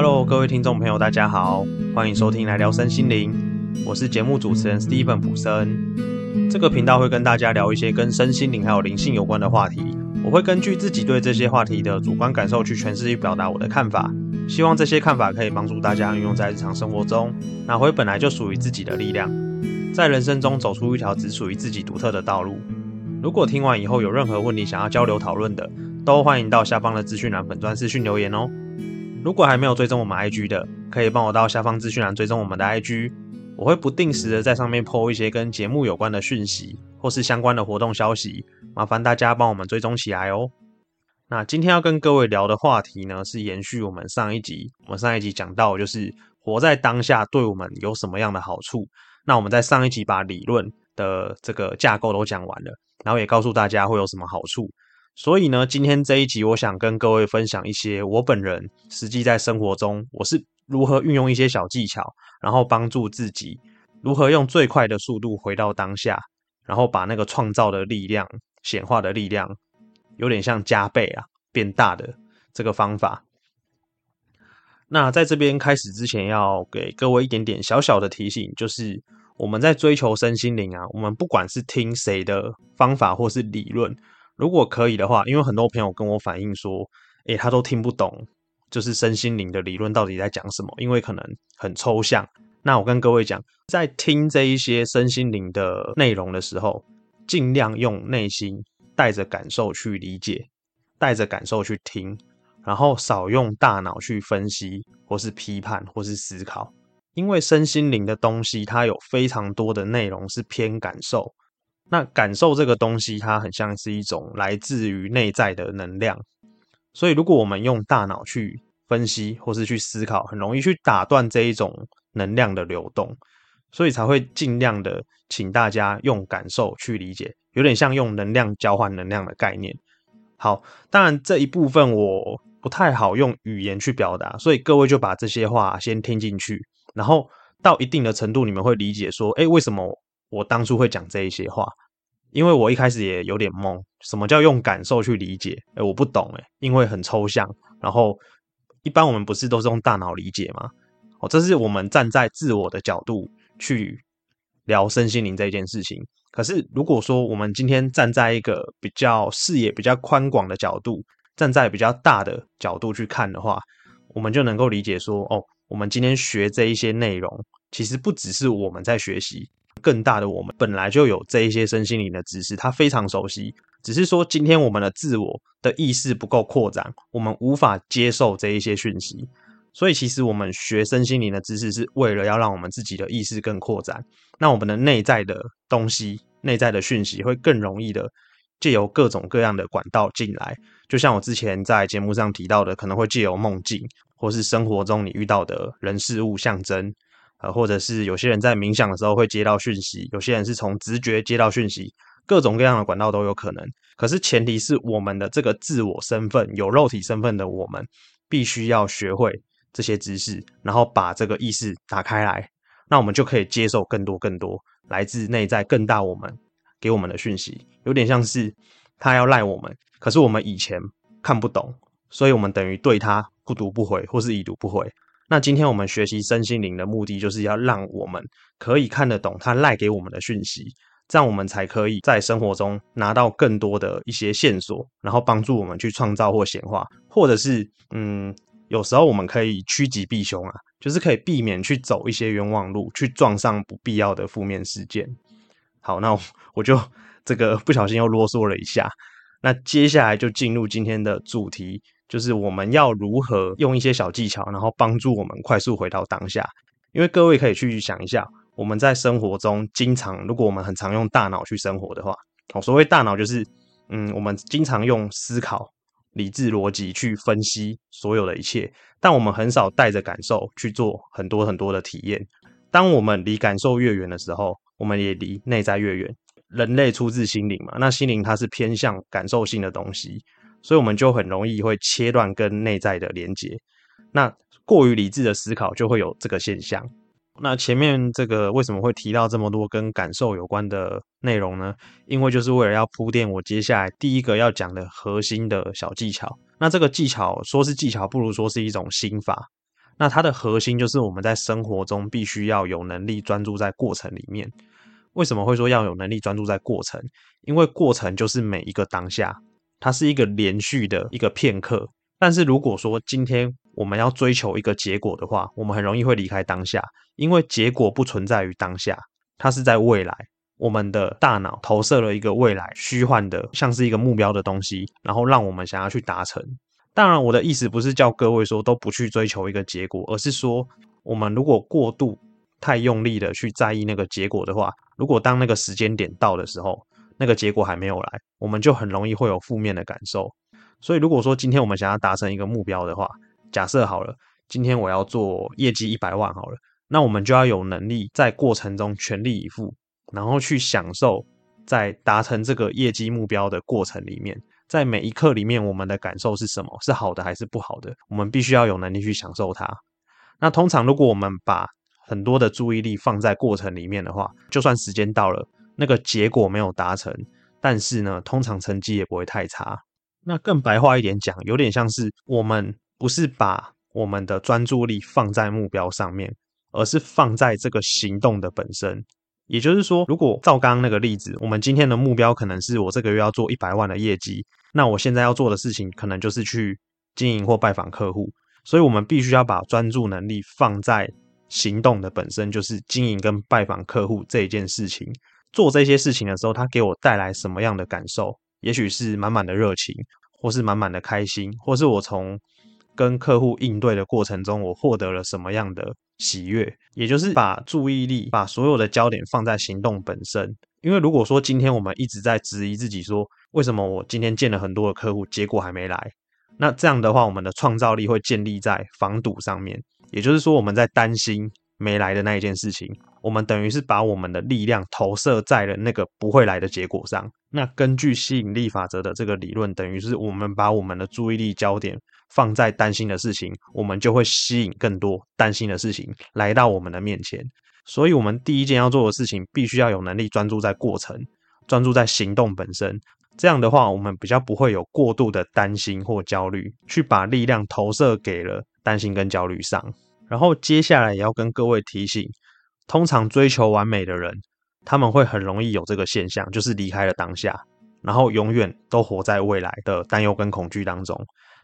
Hello，各位听众朋友，大家好，欢迎收听来聊身心灵，我是节目主持人 Steven 普森。这个频道会跟大家聊一些跟身心灵还有灵性有关的话题，我会根据自己对这些话题的主观感受去诠释与表达我的看法，希望这些看法可以帮助大家运用在日常生活中，拿回本来就属于自己的力量，在人生中走出一条只属于自己独特的道路。如果听完以后有任何问题想要交流讨论的，都欢迎到下方的资讯栏粉专私讯留言哦。如果还没有追踪我们 IG 的，可以帮我到下方资讯栏追踪我们的 IG，我会不定时的在上面 po 一些跟节目有关的讯息，或是相关的活动消息，麻烦大家帮我们追踪起来哦。那今天要跟各位聊的话题呢，是延续我们上一集，我们上一集讲到就是活在当下对我们有什么样的好处。那我们在上一集把理论的这个架构都讲完了，然后也告诉大家会有什么好处。所以呢，今天这一集，我想跟各位分享一些我本人实际在生活中我是如何运用一些小技巧，然后帮助自己如何用最快的速度回到当下，然后把那个创造的力量、显化的力量，有点像加倍啊变大的这个方法。那在这边开始之前，要给各位一点点小小的提醒，就是我们在追求身心灵啊，我们不管是听谁的方法或是理论。如果可以的话，因为很多朋友跟我反映说，诶，他都听不懂，就是身心灵的理论到底在讲什么，因为可能很抽象。那我跟各位讲，在听这一些身心灵的内容的时候，尽量用内心带着感受去理解，带着感受去听，然后少用大脑去分析，或是批判，或是思考。因为身心灵的东西，它有非常多的内容是偏感受。那感受这个东西，它很像是一种来自于内在的能量，所以如果我们用大脑去分析或是去思考，很容易去打断这一种能量的流动，所以才会尽量的请大家用感受去理解，有点像用能量交换能量的概念。好，当然这一部分我不太好用语言去表达，所以各位就把这些话先听进去，然后到一定的程度，你们会理解说，哎，为什么？我当初会讲这一些话，因为我一开始也有点懵，什么叫用感受去理解？哎，我不懂哎，因为很抽象。然后一般我们不是都是用大脑理解吗？哦，这是我们站在自我的角度去聊身心灵这件事情。可是如果说我们今天站在一个比较视野比较宽广的角度，站在比较大的角度去看的话，我们就能够理解说，哦，我们今天学这一些内容，其实不只是我们在学习。更大的我们本来就有这一些身心灵的知识，他非常熟悉，只是说今天我们的自我的意识不够扩展，我们无法接受这一些讯息。所以其实我们学身心灵的知识，是为了要让我们自己的意识更扩展，那我们的内在的东西、内在的讯息会更容易的借由各种各样的管道进来。就像我之前在节目上提到的，可能会借由梦境，或是生活中你遇到的人事物象征。呃，或者是有些人在冥想的时候会接到讯息，有些人是从直觉接到讯息，各种各样的管道都有可能。可是前提是我们的这个自我身份，有肉体身份的我们，必须要学会这些知识，然后把这个意识打开来，那我们就可以接受更多更多来自内在更大我们给我们的讯息。有点像是他要赖我们，可是我们以前看不懂，所以我们等于对他不读不回，或是已读不回。那今天我们学习身心灵的目的，就是要让我们可以看得懂他赖给我们的讯息，这样我们才可以在生活中拿到更多的一些线索，然后帮助我们去创造或显化，或者是嗯，有时候我们可以趋吉避凶啊，就是可以避免去走一些冤枉路，去撞上不必要的负面事件。好，那我就这个不小心又啰嗦了一下，那接下来就进入今天的主题。就是我们要如何用一些小技巧，然后帮助我们快速回到当下。因为各位可以去想一下，我们在生活中经常，如果我们很常用大脑去生活的话，哦，所谓大脑就是，嗯，我们经常用思考、理智、逻辑去分析所有的一切，但我们很少带着感受去做很多很多的体验。当我们离感受越远的时候，我们也离内在越远。人类出自心灵嘛，那心灵它是偏向感受性的东西。所以我们就很容易会切断跟内在的连接，那过于理智的思考就会有这个现象。那前面这个为什么会提到这么多跟感受有关的内容呢？因为就是为了要铺垫我接下来第一个要讲的核心的小技巧。那这个技巧说是技巧，不如说是一种心法。那它的核心就是我们在生活中必须要有能力专注在过程里面。为什么会说要有能力专注在过程？因为过程就是每一个当下，它是一个连续的一个片刻。但是如果说今天我们要追求一个结果的话，我们很容易会离开当下，因为结果不存在于当下，它是在未来。我们的大脑投射了一个未来虚幻的，像是一个目标的东西，然后让我们想要去达成。当然，我的意思不是叫各位说都不去追求一个结果，而是说我们如果过度太用力的去在意那个结果的话，如果当那个时间点到的时候，那个结果还没有来，我们就很容易会有负面的感受。所以，如果说今天我们想要达成一个目标的话，假设好了，今天我要做业绩一百万好了，那我们就要有能力在过程中全力以赴，然后去享受在达成这个业绩目标的过程里面，在每一刻里面，我们的感受是什么？是好的还是不好的？我们必须要有能力去享受它。那通常，如果我们把很多的注意力放在过程里面的话，就算时间到了，那个结果没有达成，但是呢，通常成绩也不会太差。那更白话一点讲，有点像是我们不是把我们的专注力放在目标上面，而是放在这个行动的本身。也就是说，如果照刚刚那个例子，我们今天的目标可能是我这个月要做一百万的业绩，那我现在要做的事情可能就是去经营或拜访客户。所以，我们必须要把专注能力放在行动的本身，就是经营跟拜访客户这一件事情。做这些事情的时候，它给我带来什么样的感受？也许是满满的热情，或是满满的开心，或是我从跟客户应对的过程中，我获得了什么样的喜悦？也就是把注意力、把所有的焦点放在行动本身。因为如果说今天我们一直在质疑自己，说为什么我今天见了很多的客户，结果还没来，那这样的话，我们的创造力会建立在防堵上面。也就是说，我们在担心没来的那一件事情。我们等于是把我们的力量投射在了那个不会来的结果上。那根据吸引力法则的这个理论，等于是我们把我们的注意力焦点放在担心的事情，我们就会吸引更多担心的事情来到我们的面前。所以，我们第一件要做的事情，必须要有能力专注在过程，专注在行动本身。这样的话，我们比较不会有过度的担心或焦虑，去把力量投射给了担心跟焦虑上。然后，接下来也要跟各位提醒。通常追求完美的人，他们会很容易有这个现象，就是离开了当下，然后永远都活在未来的担忧跟恐惧当中。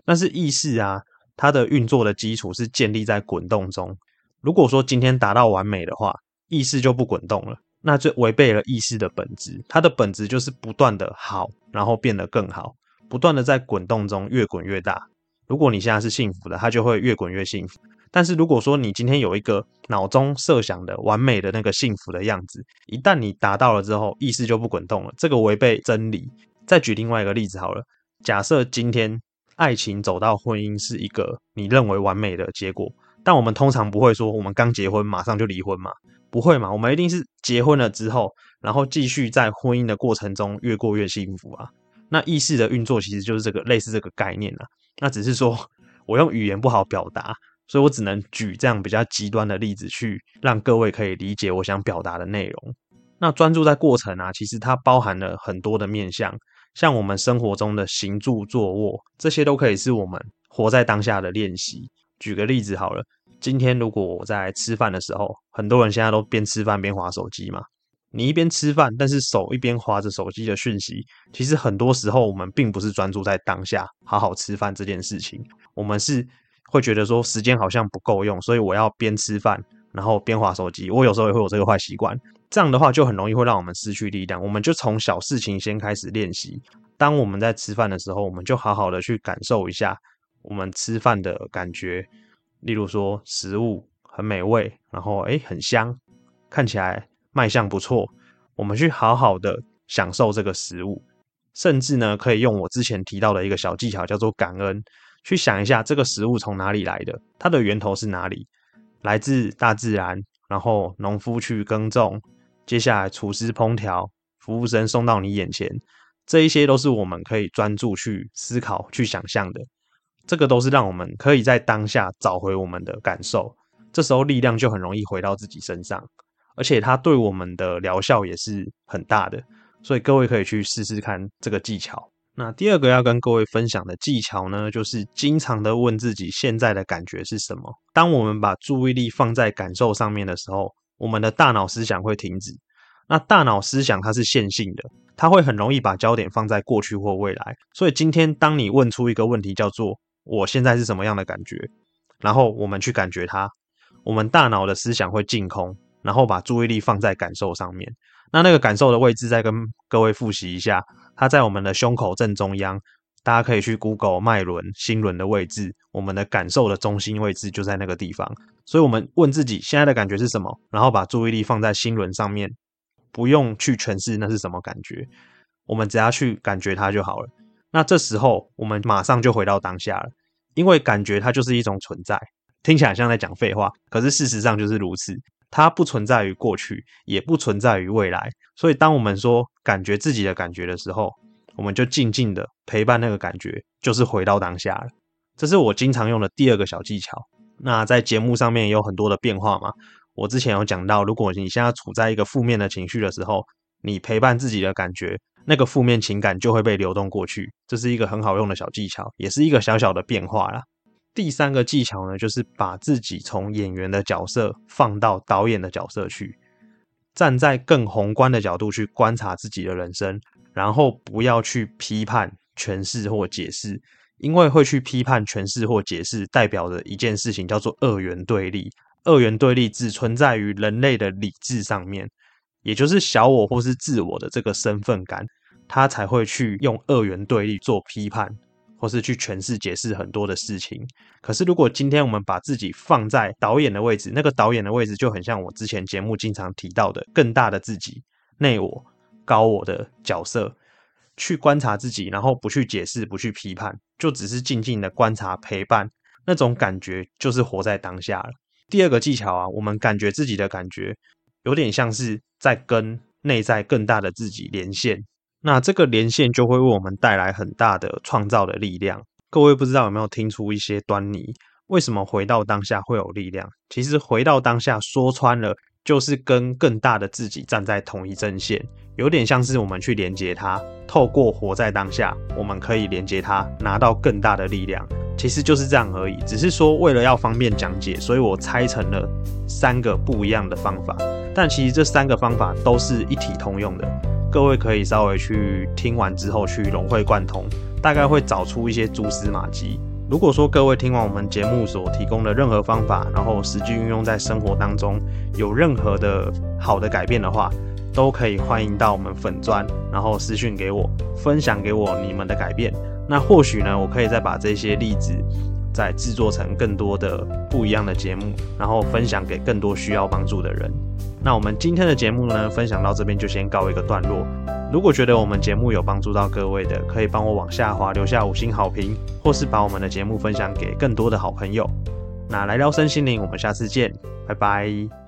但是意识啊，它的运作的基础是建立在滚动中。如果说今天达到完美的话，意识就不滚动了，那就违背了意识的本质。它的本质就是不断的好，然后变得更好，不断的在滚动中越滚越大。如果你现在是幸福的，它就会越滚越幸福。但是如果说你今天有一个脑中设想的完美的那个幸福的样子，一旦你达到了之后，意识就不滚动了，这个违背真理。再举另外一个例子好了，假设今天爱情走到婚姻是一个你认为完美的结果，但我们通常不会说我们刚结婚马上就离婚嘛，不会嘛？我们一定是结婚了之后，然后继续在婚姻的过程中越过越幸福啊。那意识的运作其实就是这个类似这个概念啊。那只是说我用语言不好表达。所以我只能举这样比较极端的例子，去让各位可以理解我想表达的内容。那专注在过程啊，其实它包含了很多的面向，像我们生活中的行住坐卧，这些都可以是我们活在当下的练习。举个例子好了，今天如果我在吃饭的时候，很多人现在都边吃饭边划手机嘛，你一边吃饭，但是手一边划着手机的讯息，其实很多时候我们并不是专注在当下好好吃饭这件事情，我们是。会觉得说时间好像不够用，所以我要边吃饭然后边划手机。我有时候也会有这个坏习惯，这样的话就很容易会让我们失去力量。我们就从小事情先开始练习。当我们在吃饭的时候，我们就好好的去感受一下我们吃饭的感觉。例如说食物很美味，然后诶很香，看起来卖相不错，我们去好好的享受这个食物。甚至呢，可以用我之前提到的一个小技巧，叫做感恩。去想一下，这个食物从哪里来的？它的源头是哪里？来自大自然，然后农夫去耕种，接下来厨师烹调，服务生送到你眼前，这一些都是我们可以专注去思考、去想象的。这个都是让我们可以在当下找回我们的感受，这时候力量就很容易回到自己身上，而且它对我们的疗效也是很大的。所以各位可以去试试看这个技巧。那第二个要跟各位分享的技巧呢，就是经常的问自己现在的感觉是什么。当我们把注意力放在感受上面的时候，我们的大脑思想会停止。那大脑思想它是线性的，它会很容易把焦点放在过去或未来。所以今天当你问出一个问题，叫做“我现在是什么样的感觉”，然后我们去感觉它，我们大脑的思想会净空，然后把注意力放在感受上面。那那个感受的位置，再跟各位复习一下。它在我们的胸口正中央，大家可以去 Google 脉轮、心轮的位置，我们的感受的中心位置就在那个地方。所以，我们问自己现在的感觉是什么，然后把注意力放在心轮上面，不用去诠释那是什么感觉，我们只要去感觉它就好了。那这时候，我们马上就回到当下了，因为感觉它就是一种存在。听起来像在讲废话，可是事实上就是如此。它不存在于过去，也不存在于未来。所以，当我们说感觉自己的感觉的时候，我们就静静的陪伴那个感觉，就是回到当下了。这是我经常用的第二个小技巧。那在节目上面也有很多的变化嘛？我之前有讲到，如果你现在处在一个负面的情绪的时候，你陪伴自己的感觉，那个负面情感就会被流动过去。这是一个很好用的小技巧，也是一个小小的变化啦。第三个技巧呢，就是把自己从演员的角色放到导演的角色去，站在更宏观的角度去观察自己的人生，然后不要去批判、诠释或解释，因为会去批判、诠释或解释，代表着一件事情叫做二元对立。二元对立只存在于人类的理智上面，也就是小我或是自我的这个身份感，他才会去用二元对立做批判。或是去诠释、解释很多的事情。可是，如果今天我们把自己放在导演的位置，那个导演的位置就很像我之前节目经常提到的更大的自己、内我、高我的角色，去观察自己，然后不去解释、不去批判，就只是静静的观察、陪伴，那种感觉就是活在当下了。第二个技巧啊，我们感觉自己的感觉，有点像是在跟内在更大的自己连线。那这个连线就会为我们带来很大的创造的力量。各位不知道有没有听出一些端倪？为什么回到当下会有力量？其实回到当下说穿了，就是跟更大的自己站在同一阵线，有点像是我们去连接它。透过活在当下，我们可以连接它，拿到更大的力量。其实就是这样而已。只是说为了要方便讲解，所以我拆成了三个不一样的方法。但其实这三个方法都是一体通用的。各位可以稍微去听完之后去融会贯通，大概会找出一些蛛丝马迹。如果说各位听完我们节目所提供的任何方法，然后实际运用在生活当中，有任何的好的改变的话，都可以欢迎到我们粉砖，然后私讯给我，分享给我你们的改变。那或许呢，我可以再把这些例子再制作成更多的不一样的节目，然后分享给更多需要帮助的人。那我们今天的节目呢，分享到这边就先告一个段落。如果觉得我们节目有帮助到各位的，可以帮我往下滑留下五星好评，或是把我们的节目分享给更多的好朋友。那来聊身心灵，我们下次见，拜拜。